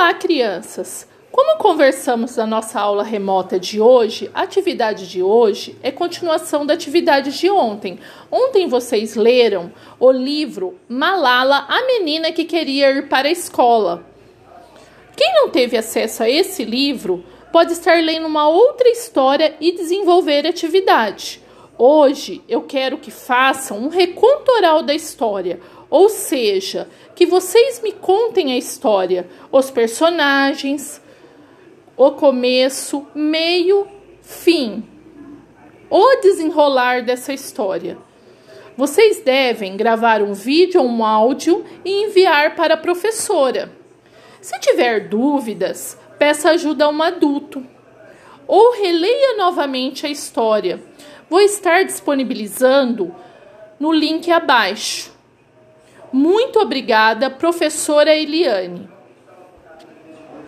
Olá, crianças! Como conversamos na nossa aula remota de hoje, a atividade de hoje é continuação da atividade de ontem. Ontem vocês leram o livro Malala, a menina que queria ir para a escola. Quem não teve acesso a esse livro pode estar lendo uma outra história e desenvolver a atividade. Hoje eu quero que façam um reconto oral da história, ou seja, que vocês me contem a história, os personagens, o começo, meio, fim, o desenrolar dessa história. Vocês devem gravar um vídeo ou um áudio e enviar para a professora. Se tiver dúvidas, peça ajuda a um adulto ou releia novamente a história Vou estar disponibilizando no link abaixo. Muito obrigada, professora Eliane.